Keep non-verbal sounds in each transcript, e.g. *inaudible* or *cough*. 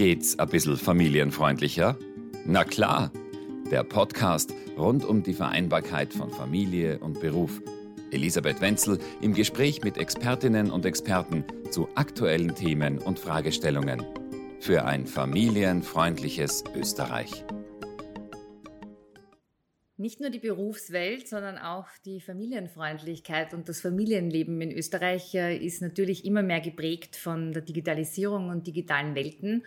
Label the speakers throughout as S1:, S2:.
S1: Geht's ein bisschen familienfreundlicher? Na klar, der Podcast rund um die Vereinbarkeit von Familie und Beruf. Elisabeth Wenzel im Gespräch mit Expertinnen und Experten zu aktuellen Themen und Fragestellungen. Für ein familienfreundliches Österreich.
S2: Nicht nur die Berufswelt, sondern auch die Familienfreundlichkeit und das Familienleben in Österreich äh, ist natürlich immer mehr geprägt von der Digitalisierung und digitalen Welten.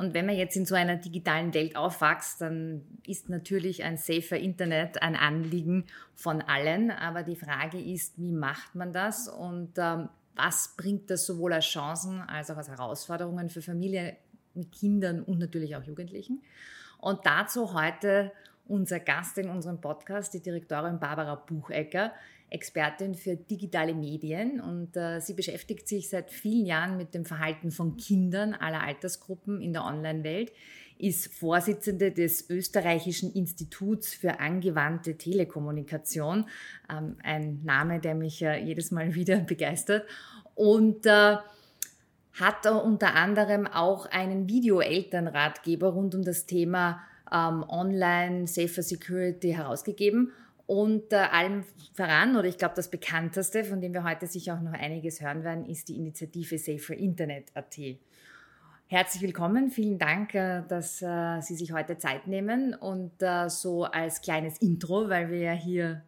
S2: Und wenn man jetzt in so einer digitalen Welt aufwächst, dann ist natürlich ein safer Internet ein Anliegen von allen. Aber die Frage ist, wie macht man das und ähm, was bringt das sowohl als Chancen als auch als Herausforderungen für Familien mit Kindern und natürlich auch Jugendlichen? Und dazu heute unser Gast in unserem Podcast, die Direktorin Barbara Buchecker, Expertin für digitale Medien und äh, sie beschäftigt sich seit vielen Jahren mit dem Verhalten von Kindern aller Altersgruppen in der Online-Welt, ist Vorsitzende des Österreichischen Instituts für angewandte Telekommunikation, ähm, ein Name, der mich äh, jedes Mal *laughs* wieder begeistert und äh, hat unter anderem auch einen Video-Elternratgeber rund um das Thema ähm, Online Safer Security herausgegeben. Und äh, allem voran, oder ich glaube, das bekannteste, von dem wir heute sicher auch noch einiges hören werden, ist die Initiative Safer Internet.at. Herzlich willkommen, vielen Dank, äh, dass äh, Sie sich heute Zeit nehmen und äh, so als kleines Intro, weil wir ja hier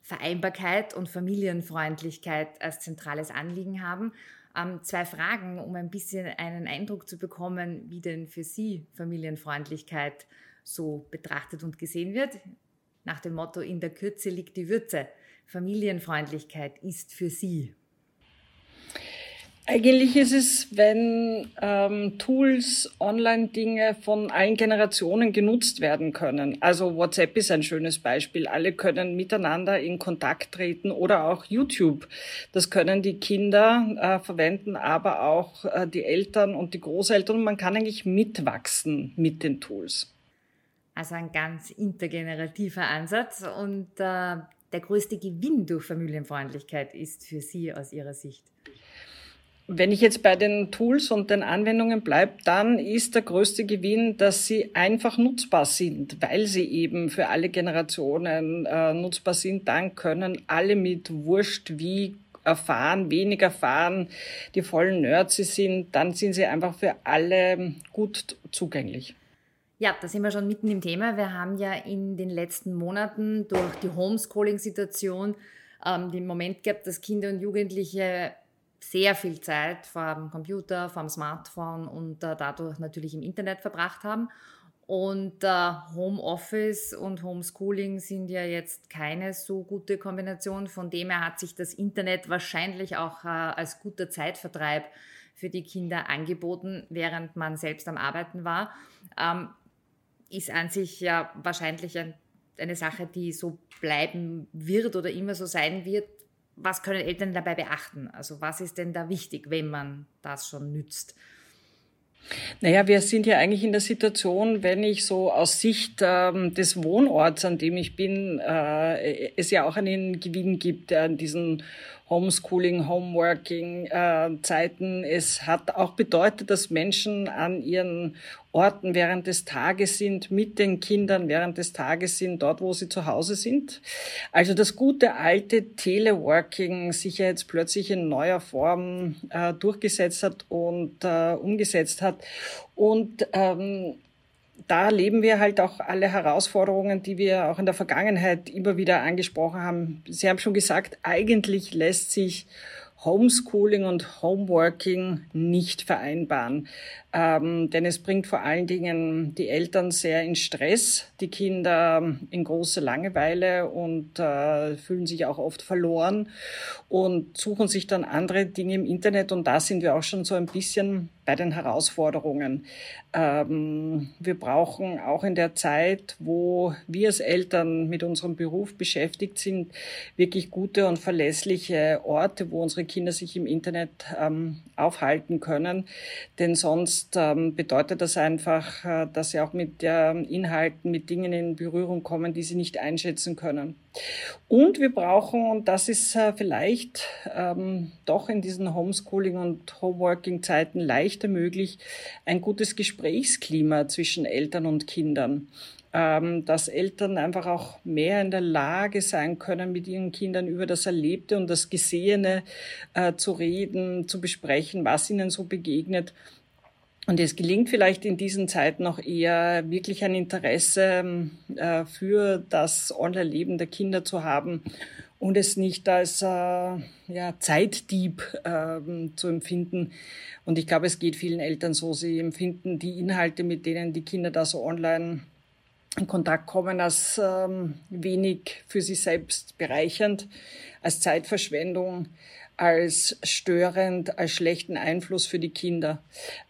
S2: Vereinbarkeit und Familienfreundlichkeit als zentrales Anliegen haben. Ähm, zwei Fragen, um ein bisschen einen Eindruck zu bekommen, wie denn für Sie Familienfreundlichkeit so betrachtet und gesehen wird. Nach dem Motto, in der Kürze liegt die Würze. Familienfreundlichkeit ist für Sie.
S3: Eigentlich ist es, wenn ähm, Tools, Online-Dinge von allen Generationen genutzt werden können. Also WhatsApp ist ein schönes Beispiel. Alle können miteinander in Kontakt treten oder auch YouTube. Das können die Kinder äh, verwenden, aber auch äh, die Eltern und die Großeltern. man kann eigentlich mitwachsen mit den Tools.
S2: Also ein ganz intergenerativer Ansatz und äh, der größte Gewinn durch Familienfreundlichkeit ist für Sie aus Ihrer Sicht?
S3: Wenn ich jetzt bei den Tools und den Anwendungen bleibe, dann ist der größte Gewinn, dass sie einfach nutzbar sind, weil sie eben für alle Generationen äh, nutzbar sind. Dann können alle mit Wurscht wie erfahren, wenig erfahren, die vollen Nerds sie sind, dann sind sie einfach für alle gut zugänglich.
S2: Ja, da sind wir schon mitten im Thema. Wir haben ja in den letzten Monaten durch die Homeschooling-Situation ähm, den Moment gehabt, dass Kinder und Jugendliche sehr viel Zeit vor dem Computer, vor dem Smartphone und äh, dadurch natürlich im Internet verbracht haben. Und äh, Homeoffice und Homeschooling sind ja jetzt keine so gute Kombination. Von dem her hat sich das Internet wahrscheinlich auch äh, als guter Zeitvertreib für die Kinder angeboten, während man selbst am Arbeiten war. Ähm, ist an sich ja wahrscheinlich ein, eine Sache, die so bleiben wird oder immer so sein wird. Was können Eltern dabei beachten? Also was ist denn da wichtig, wenn man das schon nützt?
S3: Naja, wir sind ja eigentlich in der Situation, wenn ich so aus Sicht ähm, des Wohnorts, an dem ich bin, äh, es ja auch einen Gewinn gibt an diesen Homeschooling, Homeworking äh, Zeiten. Es hat auch bedeutet, dass Menschen an ihren Orten während des Tages sind, mit den Kindern während des Tages sind, dort, wo sie zu Hause sind. Also das gute alte Teleworking sich ja jetzt plötzlich in neuer Form äh, durchgesetzt hat und äh, umgesetzt hat. Und ähm, da erleben wir halt auch alle Herausforderungen, die wir auch in der Vergangenheit immer wieder angesprochen haben. Sie haben schon gesagt, eigentlich lässt sich Homeschooling und Homeworking nicht vereinbaren. Ähm, denn es bringt vor allen Dingen die Eltern sehr in Stress, die Kinder in große Langeweile und äh, fühlen sich auch oft verloren und suchen sich dann andere Dinge im Internet. Und da sind wir auch schon so ein bisschen bei den Herausforderungen. Ähm, wir brauchen auch in der Zeit, wo wir als Eltern mit unserem Beruf beschäftigt sind, wirklich gute und verlässliche Orte, wo unsere Kinder sich im Internet ähm, aufhalten können. Denn sonst Sonst ähm, bedeutet das einfach, äh, dass sie auch mit äh, Inhalten, mit Dingen in Berührung kommen, die sie nicht einschätzen können. Und wir brauchen, und das ist äh, vielleicht ähm, doch in diesen Homeschooling- und Homeworking-Zeiten leichter möglich, ein gutes Gesprächsklima zwischen Eltern und Kindern ähm, dass Eltern einfach auch mehr in der Lage sein können, mit ihren Kindern über das Erlebte und das Gesehene äh, zu reden, zu besprechen, was ihnen so begegnet. Und es gelingt vielleicht in diesen Zeiten auch eher wirklich ein Interesse äh, für das Online-Leben der Kinder zu haben und es nicht als äh, ja, Zeitdieb äh, zu empfinden. Und ich glaube, es geht vielen Eltern so, sie empfinden die Inhalte, mit denen die Kinder da so online in Kontakt kommen, als ähm, wenig für sie selbst bereichernd, als Zeitverschwendung, als störend, als schlechten Einfluss für die Kinder.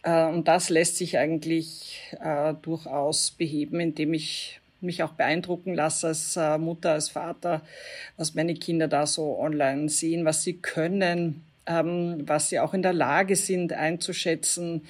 S3: Äh, und das lässt sich eigentlich äh, durchaus beheben, indem ich mich auch beeindrucken lasse als äh, Mutter, als Vater, was meine Kinder da so online sehen, was sie können, ähm, was sie auch in der Lage sind einzuschätzen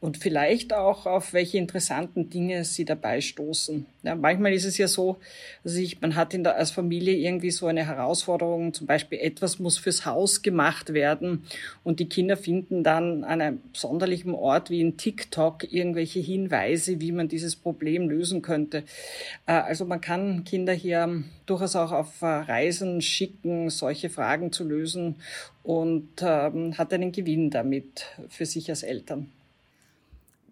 S3: und vielleicht auch auf welche interessanten Dinge sie dabei stoßen. Ja, manchmal ist es ja so, dass ich, man hat in der, als Familie irgendwie so eine Herausforderung, zum Beispiel etwas muss fürs Haus gemacht werden und die Kinder finden dann an einem sonderlichen Ort wie in TikTok irgendwelche Hinweise, wie man dieses Problem lösen könnte. Äh, also man kann Kinder hier durchaus auch auf äh, Reisen schicken, solche Fragen zu lösen und ähm, hat einen Gewinn damit für sich als Eltern.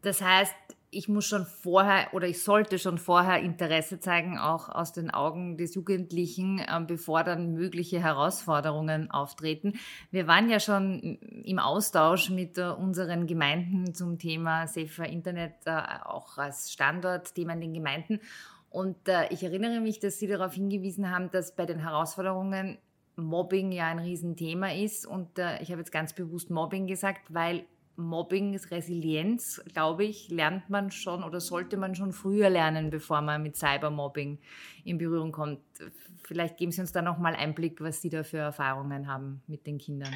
S2: Das heißt, ich muss schon vorher oder ich sollte schon vorher Interesse zeigen, auch aus den Augen des Jugendlichen, äh, bevor dann mögliche Herausforderungen auftreten. Wir waren ja schon im Austausch mit äh, unseren Gemeinden zum Thema Safer Internet, äh, auch als Standortthema in den Gemeinden. Und äh, ich erinnere mich, dass Sie darauf hingewiesen haben, dass bei den Herausforderungen Mobbing ja ein Riesenthema ist. Und äh, ich habe jetzt ganz bewusst Mobbing gesagt, weil Mobbing, Resilienz, glaube ich, lernt man schon oder sollte man schon früher lernen, bevor man mit Cybermobbing in Berührung kommt. Vielleicht geben Sie uns da nochmal Einblick, was Sie da für Erfahrungen haben mit den Kindern.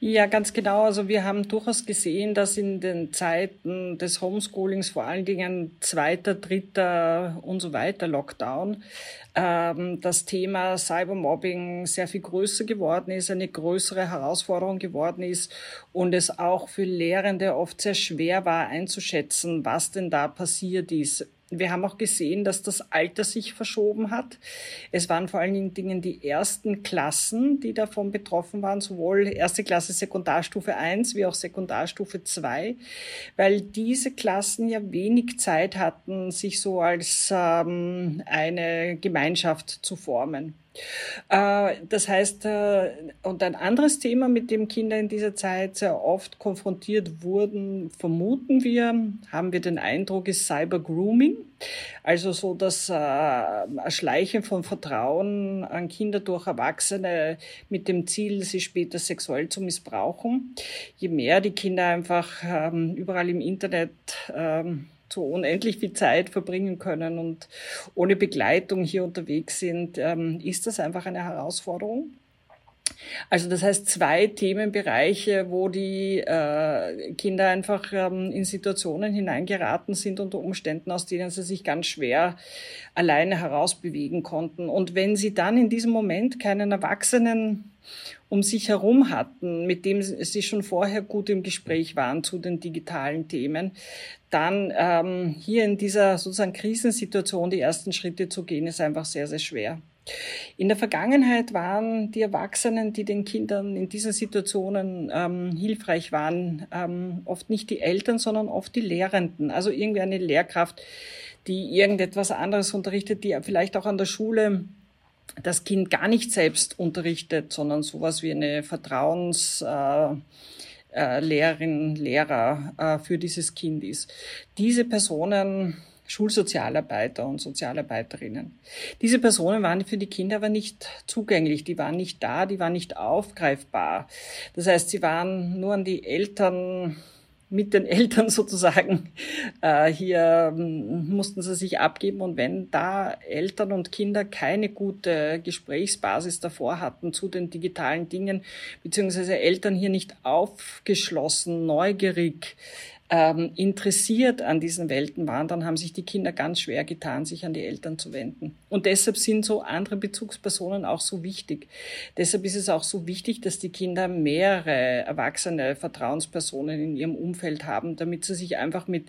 S3: Ja, ganz genau. Also wir haben durchaus gesehen, dass in den Zeiten des Homeschoolings, vor allen Dingen zweiter, dritter und so weiter Lockdown, ähm, das Thema Cybermobbing sehr viel größer geworden ist, eine größere Herausforderung geworden ist und es auch für Lehrende oft sehr schwer war einzuschätzen, was denn da passiert ist wir haben auch gesehen, dass das Alter sich verschoben hat. Es waren vor allen Dingen die ersten Klassen, die davon betroffen waren, sowohl erste Klasse Sekundarstufe 1 wie auch Sekundarstufe 2, weil diese Klassen ja wenig Zeit hatten, sich so als ähm, eine Gemeinschaft zu formen. Äh, das heißt, äh, und ein anderes Thema, mit dem Kinder in dieser Zeit sehr oft konfrontiert wurden, vermuten wir, haben wir den Eindruck, ist Cyber Grooming. Also so das äh, Erschleichen von Vertrauen an Kinder durch Erwachsene mit dem Ziel, sie später sexuell zu missbrauchen. Je mehr die Kinder einfach ähm, überall im Internet ähm, so unendlich viel Zeit verbringen können und ohne Begleitung hier unterwegs sind, ähm, ist das einfach eine Herausforderung. Also das heißt zwei Themenbereiche, wo die äh, Kinder einfach ähm, in Situationen hineingeraten sind unter Umständen, aus denen sie sich ganz schwer alleine herausbewegen konnten. Und wenn sie dann in diesem Moment keinen Erwachsenen um sich herum hatten, mit dem sie schon vorher gut im Gespräch waren zu den digitalen Themen, dann ähm, hier in dieser sozusagen Krisensituation die ersten Schritte zu gehen, ist einfach sehr, sehr schwer. In der Vergangenheit waren die Erwachsenen, die den Kindern in diesen Situationen ähm, hilfreich waren, ähm, oft nicht die Eltern, sondern oft die Lehrenden. Also irgendwie eine Lehrkraft, die irgendetwas anderes unterrichtet, die vielleicht auch an der Schule das Kind gar nicht selbst unterrichtet, sondern sowas wie eine Vertrauens äh, äh, Lehrerin, Lehrer äh, für dieses Kind ist. Diese Personen Schulsozialarbeiter und Sozialarbeiterinnen. Diese Personen waren für die Kinder aber nicht zugänglich, die waren nicht da, die waren nicht aufgreifbar. Das heißt, sie waren nur an die Eltern mit den *laughs* Eltern sozusagen. Äh, hier ähm, mussten sie sich abgeben und wenn da Eltern und Kinder keine gute Gesprächsbasis davor hatten zu den digitalen Dingen, beziehungsweise Eltern hier nicht aufgeschlossen, neugierig, ähm, interessiert an diesen Welten waren, dann haben sich die Kinder ganz schwer getan, sich an die Eltern zu wenden. Und deshalb sind so andere Bezugspersonen auch so wichtig. Deshalb ist es auch so wichtig, dass die Kinder mehrere erwachsene Vertrauenspersonen in ihrem Umfeld haben, damit sie sich einfach mit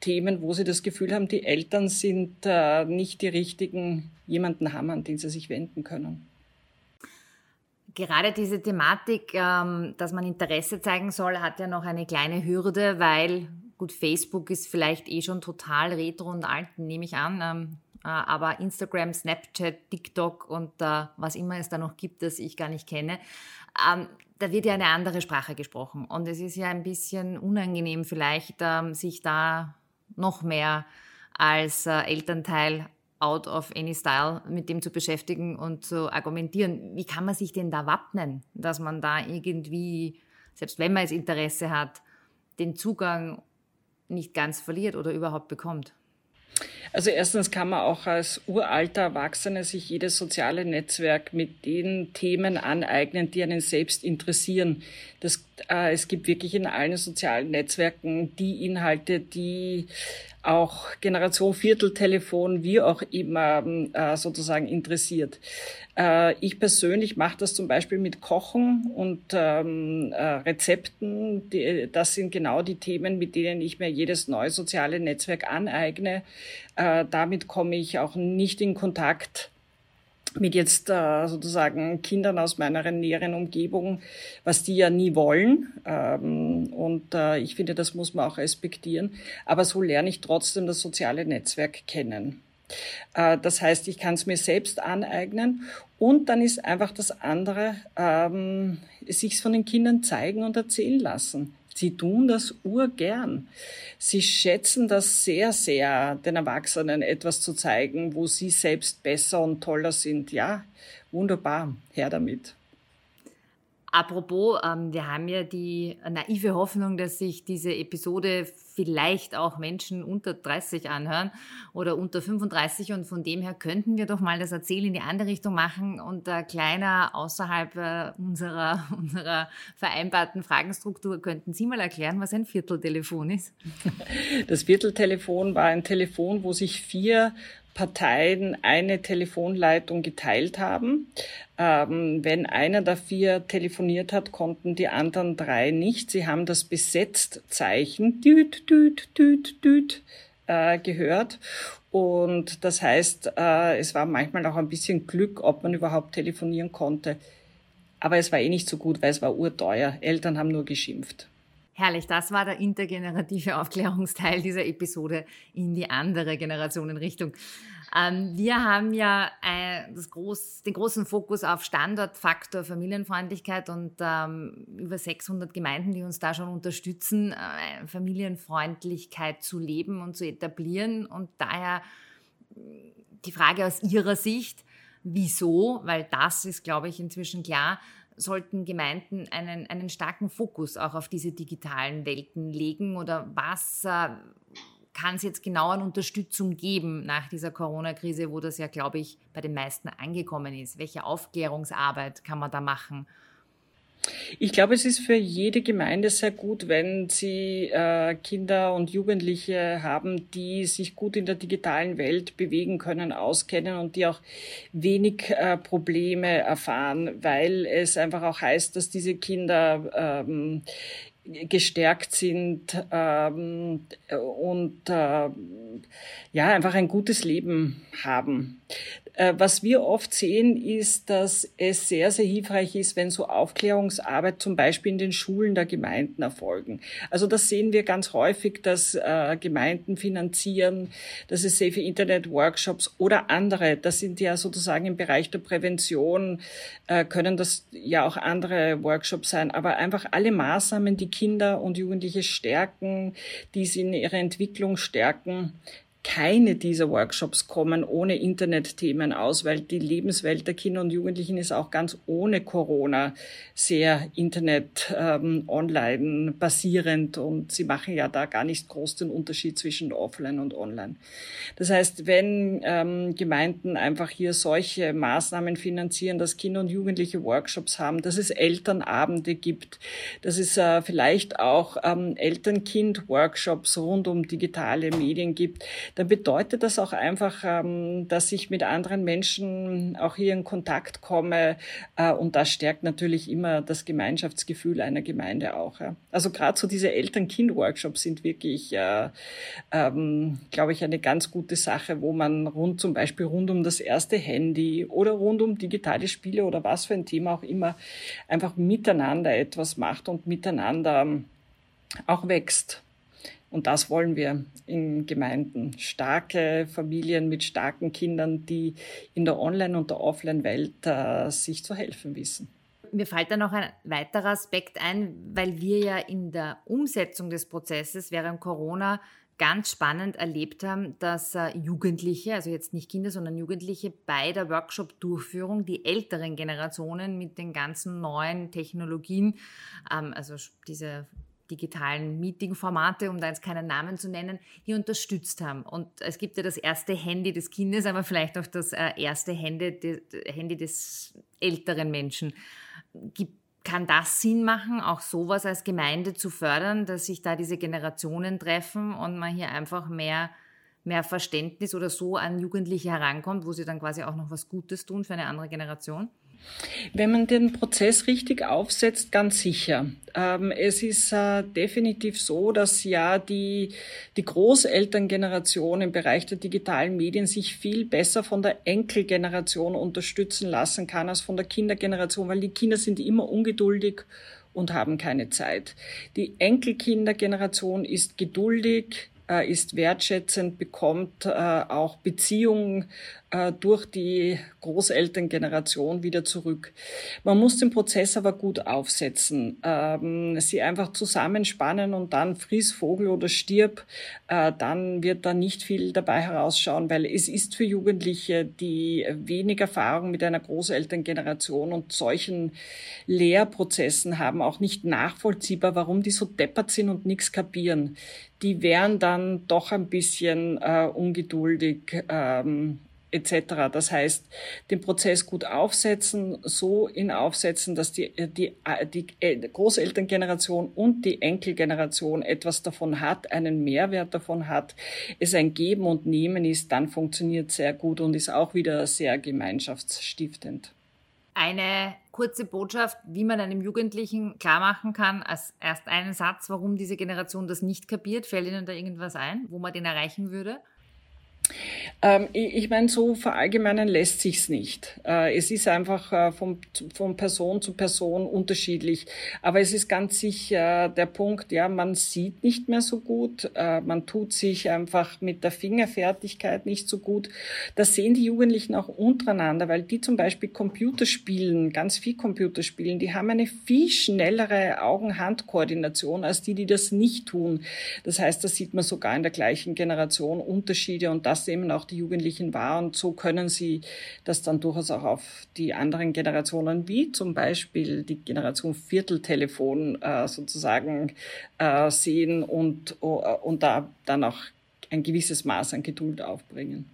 S3: Themen, wo sie das Gefühl haben, die Eltern sind äh, nicht die richtigen, jemanden haben, an den sie sich wenden können.
S2: Gerade diese Thematik, ähm, dass man Interesse zeigen soll, hat ja noch eine kleine Hürde, weil gut, Facebook ist vielleicht eh schon total retro und alt, nehme ich an. Ähm, äh, aber Instagram, Snapchat, TikTok und äh, was immer es da noch gibt, das ich gar nicht kenne, ähm, da wird ja eine andere Sprache gesprochen. Und es ist ja ein bisschen unangenehm vielleicht, sich da noch mehr als äh, Elternteil out of any style mit dem zu beschäftigen und zu argumentieren. Wie kann man sich denn da wappnen, dass man da irgendwie, selbst wenn man es Interesse hat, den Zugang nicht ganz verliert oder überhaupt bekommt?
S3: Also erstens kann man auch als uralter Erwachsener sich jedes soziale Netzwerk mit den Themen aneignen, die einen selbst interessieren. Das, äh, es gibt wirklich in allen sozialen Netzwerken die Inhalte, die auch Generation Vierteltelefon, wie auch immer äh, sozusagen interessiert. Äh, ich persönlich mache das zum Beispiel mit Kochen und ähm, äh, Rezepten. Die, das sind genau die Themen, mit denen ich mir jedes neue soziale Netzwerk aneigne. Äh, damit komme ich auch nicht in Kontakt mit jetzt äh, sozusagen Kindern aus meiner näheren Umgebung, was die ja nie wollen. Ähm, und äh, ich finde, das muss man auch respektieren. Aber so lerne ich trotzdem das soziale Netzwerk kennen. Äh, das heißt, ich kann es mir selbst aneignen. Und dann ist einfach das andere, ähm, sich von den Kindern zeigen und erzählen lassen. Sie tun das urgern. Sie schätzen das sehr, sehr, den Erwachsenen etwas zu zeigen, wo sie selbst besser und toller sind. Ja, wunderbar. Her damit.
S2: Apropos, ähm, wir haben ja die naive Hoffnung, dass sich diese Episode vielleicht auch Menschen unter 30 anhören oder unter 35 und von dem her könnten wir doch mal das Erzählen in die andere Richtung machen und äh, kleiner außerhalb äh, unserer, *laughs* unserer vereinbarten Fragenstruktur könnten Sie mal erklären, was ein Vierteltelefon ist?
S3: Das Vierteltelefon war ein Telefon, wo sich vier Parteien eine Telefonleitung geteilt haben. Ähm, wenn einer der vier telefoniert hat, konnten die anderen drei nicht. Sie haben das Besetzt-Zeichen düt, düt, düt, äh, gehört. Und das heißt, äh, es war manchmal auch ein bisschen Glück, ob man überhaupt telefonieren konnte. Aber es war eh nicht so gut, weil es war urteuer. Eltern haben nur geschimpft.
S2: Herrlich, das war der intergenerative Aufklärungsteil dieser Episode in die andere Generationenrichtung. Ähm, wir haben ja äh, groß, den großen Fokus auf Standortfaktor Familienfreundlichkeit und ähm, über 600 Gemeinden, die uns da schon unterstützen, äh, Familienfreundlichkeit zu leben und zu etablieren. Und daher die Frage aus Ihrer Sicht, wieso, weil das ist, glaube ich, inzwischen klar, sollten Gemeinden einen, einen starken Fokus auch auf diese digitalen Welten legen oder was äh, kann es jetzt genau an Unterstützung geben nach dieser Corona-Krise, wo das ja, glaube ich, bei den meisten angekommen ist? Welche Aufklärungsarbeit kann man da machen?
S3: Ich glaube, es ist für jede Gemeinde sehr gut, wenn sie äh, Kinder und Jugendliche haben, die sich gut in der digitalen Welt bewegen können, auskennen und die auch wenig äh, Probleme erfahren, weil es einfach auch heißt, dass diese Kinder ähm, gestärkt sind ähm, und äh, ja einfach ein gutes Leben haben. Äh, was wir oft sehen, ist, dass es sehr, sehr hilfreich ist, wenn so Aufklärungsarbeit zum Beispiel in den Schulen der Gemeinden erfolgen. Also das sehen wir ganz häufig, dass äh, Gemeinden finanzieren, dass es Safe Internet Workshops oder andere, das sind ja sozusagen im Bereich der Prävention, äh, können das ja auch andere Workshops sein, aber einfach alle Maßnahmen, die Kinder und Jugendliche stärken, die sie in ihrer Entwicklung stärken, keine dieser Workshops kommen ohne Internetthemen aus, weil die Lebenswelt der Kinder und Jugendlichen ist auch ganz ohne Corona sehr Internet ähm, online basierend und sie machen ja da gar nicht groß den Unterschied zwischen offline und online. Das heißt, wenn ähm, Gemeinden einfach hier solche Maßnahmen finanzieren, dass Kinder und Jugendliche Workshops haben, dass es Elternabende gibt, dass es äh, vielleicht auch ähm, Eltern-Kind-Workshops rund um digitale Medien gibt, dann bedeutet das auch einfach, ähm, dass ich mit anderen Menschen auch hier in Kontakt komme. Äh, und das stärkt natürlich immer das Gemeinschaftsgefühl einer Gemeinde auch. Also gerade so diese Eltern-Kind-Workshops sind wirklich, äh, ähm, glaube ich, eine ganz gute Sache, wo man rund zum Beispiel rund um das erste Handy oder rund um digitale Spiele oder was für ein Thema auch immer einfach miteinander etwas macht und miteinander ähm, auch wächst. Und das wollen wir in Gemeinden. Starke Familien mit starken Kindern, die in der Online- und der Offline-Welt äh, sich zu helfen wissen.
S2: Mir fällt da noch ein weiterer Aspekt ein, weil wir ja in der Umsetzung des Prozesses während Corona ganz spannend erlebt haben, dass äh, Jugendliche, also jetzt nicht Kinder, sondern Jugendliche bei der Workshop-Durchführung die älteren Generationen mit den ganzen neuen Technologien, ähm, also diese digitalen Meeting-Formate, um da jetzt keinen Namen zu nennen, die unterstützt haben. Und es gibt ja das erste Handy des Kindes, aber vielleicht auch das äh, erste Handy, Handy des älteren Menschen. kann das Sinn machen, auch sowas als Gemeinde zu fördern, dass sich da diese Generationen treffen und man hier einfach mehr, mehr Verständnis oder so an Jugendliche herankommt, wo sie dann quasi auch noch was Gutes tun für eine andere Generation?
S3: Wenn man den Prozess richtig aufsetzt, ganz sicher. Ähm, es ist äh, definitiv so, dass ja die, die Großelterngeneration im Bereich der digitalen Medien sich viel besser von der Enkelgeneration unterstützen lassen kann als von der Kindergeneration, weil die Kinder sind immer ungeduldig und haben keine Zeit. Die Enkelkindergeneration ist geduldig, äh, ist wertschätzend, bekommt äh, auch Beziehungen durch die Großelterngeneration wieder zurück. Man muss den Prozess aber gut aufsetzen, ähm, sie einfach zusammenspannen und dann friss Vogel oder stirb, äh, dann wird da nicht viel dabei herausschauen, weil es ist für Jugendliche, die wenig Erfahrung mit einer Großelterngeneration und solchen Lehrprozessen haben, auch nicht nachvollziehbar, warum die so deppert sind und nichts kapieren. Die wären dann doch ein bisschen äh, ungeduldig. Ähm, etc. Das heißt, den Prozess gut aufsetzen, so in aufsetzen, dass die, die, die Großelterngeneration und die Enkelgeneration etwas davon hat, einen Mehrwert davon hat, es ein Geben und Nehmen ist, dann funktioniert sehr gut und ist auch wieder sehr gemeinschaftsstiftend.
S2: Eine kurze Botschaft, wie man einem Jugendlichen klar machen kann, als erst einen Satz, warum diese Generation das nicht kapiert. Fällt Ihnen da irgendwas ein, wo man den erreichen würde?
S3: Ähm, ich, ich meine, so verallgemeinern lässt sich's nicht. Äh, es ist einfach äh, von, von Person zu Person unterschiedlich. Aber es ist ganz sicher der Punkt, ja, man sieht nicht mehr so gut, äh, man tut sich einfach mit der Fingerfertigkeit nicht so gut. Das sehen die Jugendlichen auch untereinander, weil die zum Beispiel Computerspielen, ganz viel Computerspielen, die haben eine viel schnellere Augen-Hand-Koordination als die, die das nicht tun. Das heißt, da sieht man sogar in der gleichen Generation Unterschiede und das nehmen auch die Jugendlichen wahr und so können sie das dann durchaus auch auf die anderen Generationen, wie zum Beispiel die Generation Vierteltelefon äh, sozusagen äh, sehen und, äh, und da dann auch ein gewisses Maß an Geduld aufbringen.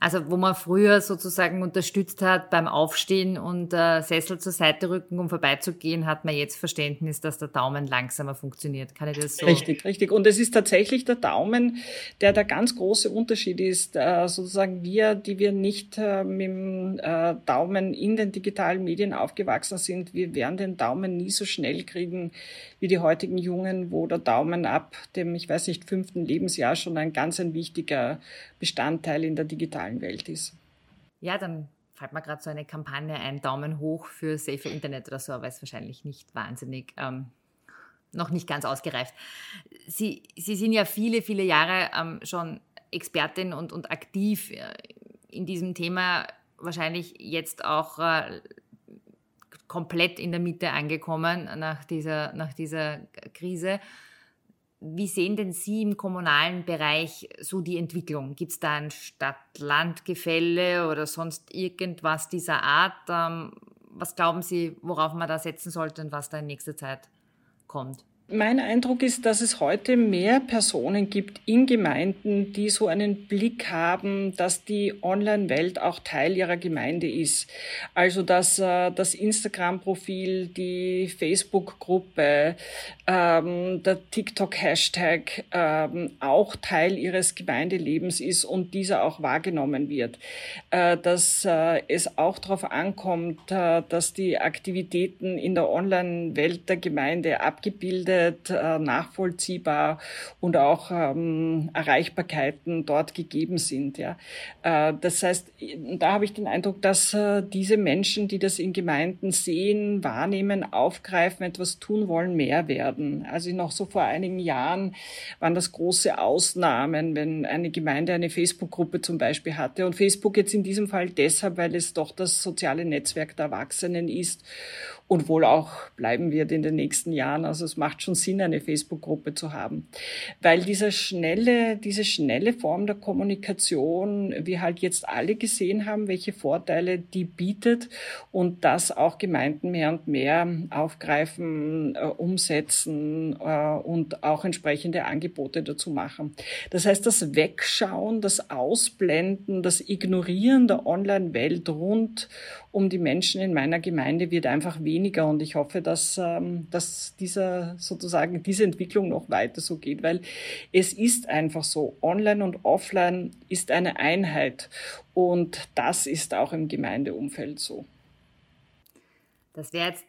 S2: Also wo man früher sozusagen unterstützt hat beim Aufstehen und äh, Sessel zur Seite rücken, um vorbeizugehen, hat man jetzt Verständnis, dass der Daumen langsamer funktioniert. Kann ich das so?
S3: Richtig, richtig. Und es ist tatsächlich der Daumen, der der ganz große Unterschied ist. Äh, sozusagen wir, die wir nicht äh, mit dem äh, Daumen in den digitalen Medien aufgewachsen sind, wir werden den Daumen nie so schnell kriegen wie die heutigen Jungen, wo der Daumen ab dem, ich weiß nicht, fünften Lebensjahr schon ein ganz ein wichtiger Bestandteil in der digitalen Welt ist.
S2: Ja, dann fällt mir gerade so eine Kampagne ein, Daumen hoch für Safer Internet oder so, aber ist wahrscheinlich nicht wahnsinnig, ähm, noch nicht ganz ausgereift. Sie, Sie sind ja viele, viele Jahre ähm, schon Expertin und, und aktiv äh, in diesem Thema, wahrscheinlich jetzt auch äh, komplett in der Mitte angekommen nach dieser, nach dieser Krise. Wie sehen denn Sie im kommunalen Bereich so die Entwicklung? Gibt es da ein Stadt-Land-Gefälle oder sonst irgendwas dieser Art? Ähm, was glauben Sie, worauf man da setzen sollte und was da in nächster Zeit kommt?
S3: Mein Eindruck ist, dass es heute mehr Personen gibt in Gemeinden, die so einen Blick haben, dass die Online-Welt auch Teil ihrer Gemeinde ist. Also dass äh, das Instagram-Profil, die Facebook-Gruppe, ähm, der TikTok-Hashtag ähm, auch Teil ihres Gemeindelebens ist und dieser auch wahrgenommen wird. Äh, dass äh, es auch darauf ankommt, äh, dass die Aktivitäten in der Online-Welt der Gemeinde abgebildet äh, nachvollziehbar und auch ähm, Erreichbarkeiten dort gegeben sind. Äh, das heißt, da habe ich den Eindruck, dass äh, diese Menschen, die das in Gemeinden sehen, wahrnehmen, aufgreifen, etwas tun wollen, mehr werden. Also noch so vor einigen Jahren waren das große Ausnahmen, wenn eine Gemeinde eine Facebook-Gruppe zum Beispiel hatte. Und Facebook jetzt in diesem Fall deshalb, weil es doch das soziale Netzwerk der Erwachsenen ist und wohl auch bleiben wird in den nächsten Jahren. Also es macht schon Sinn, eine Facebook-Gruppe zu haben, weil diese schnelle, diese schnelle Form der Kommunikation, wir halt jetzt alle gesehen haben, welche Vorteile die bietet und das auch Gemeinden mehr und mehr aufgreifen, äh, umsetzen äh, und auch entsprechende Angebote dazu machen. Das heißt, das Wegschauen, das Ausblenden, das Ignorieren der Online-Welt rund um die Menschen in meiner Gemeinde wird einfach weniger. Und ich hoffe, dass, ähm, dass dieser, sozusagen diese Entwicklung noch weiter so geht, weil es ist einfach so, online und offline ist eine Einheit. Und das ist auch im Gemeindeumfeld so.
S2: Das wäre jetzt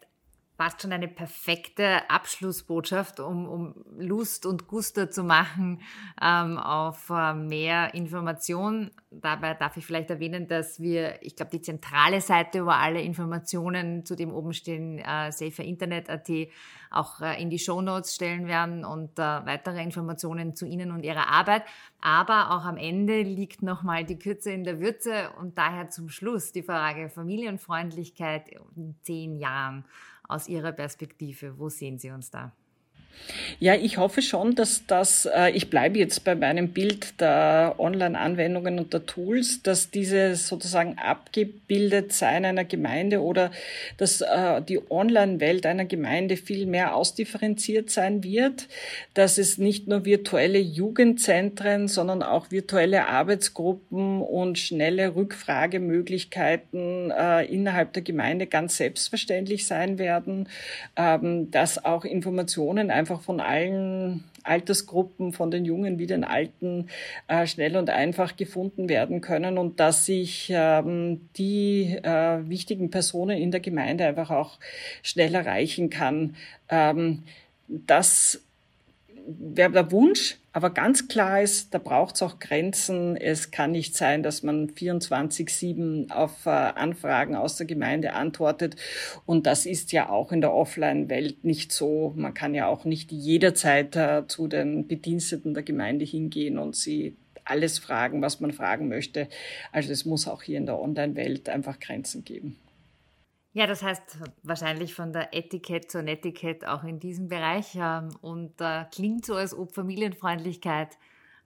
S2: fast schon eine perfekte Abschlussbotschaft, um, um Lust und Guster zu machen ähm, auf äh, mehr Information. Dabei darf ich vielleicht erwähnen, dass wir, ich glaube, die zentrale Seite, wo alle Informationen zu dem oben stehen, äh, saferinternet.at, auch äh, in die Show Notes stellen werden und äh, weitere Informationen zu Ihnen und Ihrer Arbeit. Aber auch am Ende liegt nochmal die Kürze in der Würze und daher zum Schluss die Frage Familienfreundlichkeit in zehn Jahren aus Ihrer Perspektive? Wo sehen Sie uns da?
S3: Ja, ich hoffe schon, dass das, äh, ich bleibe jetzt bei meinem Bild der Online-Anwendungen und der Tools, dass diese sozusagen abgebildet sein einer Gemeinde oder dass äh, die Online-Welt einer Gemeinde viel mehr ausdifferenziert sein wird, dass es nicht nur virtuelle Jugendzentren, sondern auch virtuelle Arbeitsgruppen und schnelle Rückfragemöglichkeiten äh, innerhalb der Gemeinde ganz selbstverständlich sein werden, ähm, dass auch Informationen einfach von allen Altersgruppen, von den Jungen wie den Alten, äh, schnell und einfach gefunden werden können und dass sich ähm, die äh, wichtigen Personen in der Gemeinde einfach auch schnell erreichen kann. Ähm, das wäre der Wunsch, aber ganz klar ist, da braucht es auch Grenzen. Es kann nicht sein, dass man 24-7 auf äh, Anfragen aus der Gemeinde antwortet. Und das ist ja auch in der Offline-Welt nicht so. Man kann ja auch nicht jederzeit äh, zu den Bediensteten der Gemeinde hingehen und sie alles fragen, was man fragen möchte. Also es muss auch hier in der Online-Welt einfach Grenzen geben.
S2: Ja, das heißt wahrscheinlich von der Etikett zur Netiquette auch in diesem Bereich ähm, und äh, klingt so, als ob Familienfreundlichkeit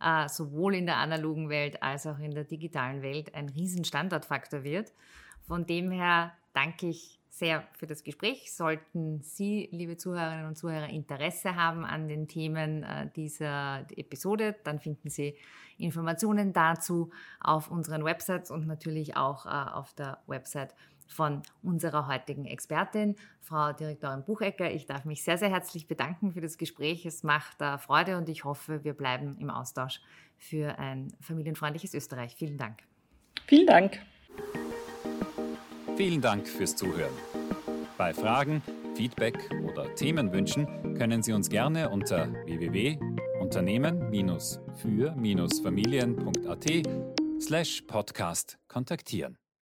S2: äh, sowohl in der analogen Welt als auch in der digitalen Welt ein Riesenstandortfaktor wird. Von dem her danke ich sehr für das Gespräch. Sollten Sie, liebe Zuhörerinnen und Zuhörer, Interesse haben an den Themen äh, dieser Episode, dann finden Sie Informationen dazu auf unseren Websites und natürlich auch äh, auf der Website von unserer heutigen Expertin, Frau Direktorin Buchecker. Ich darf mich sehr, sehr herzlich bedanken für das Gespräch. Es macht äh, Freude und ich hoffe, wir bleiben im Austausch für ein familienfreundliches Österreich. Vielen Dank.
S3: Vielen Dank.
S1: Vielen Dank fürs Zuhören. Bei Fragen, Feedback oder Themenwünschen können Sie uns gerne unter www.unternehmen-für-familien.at slash podcast kontaktieren.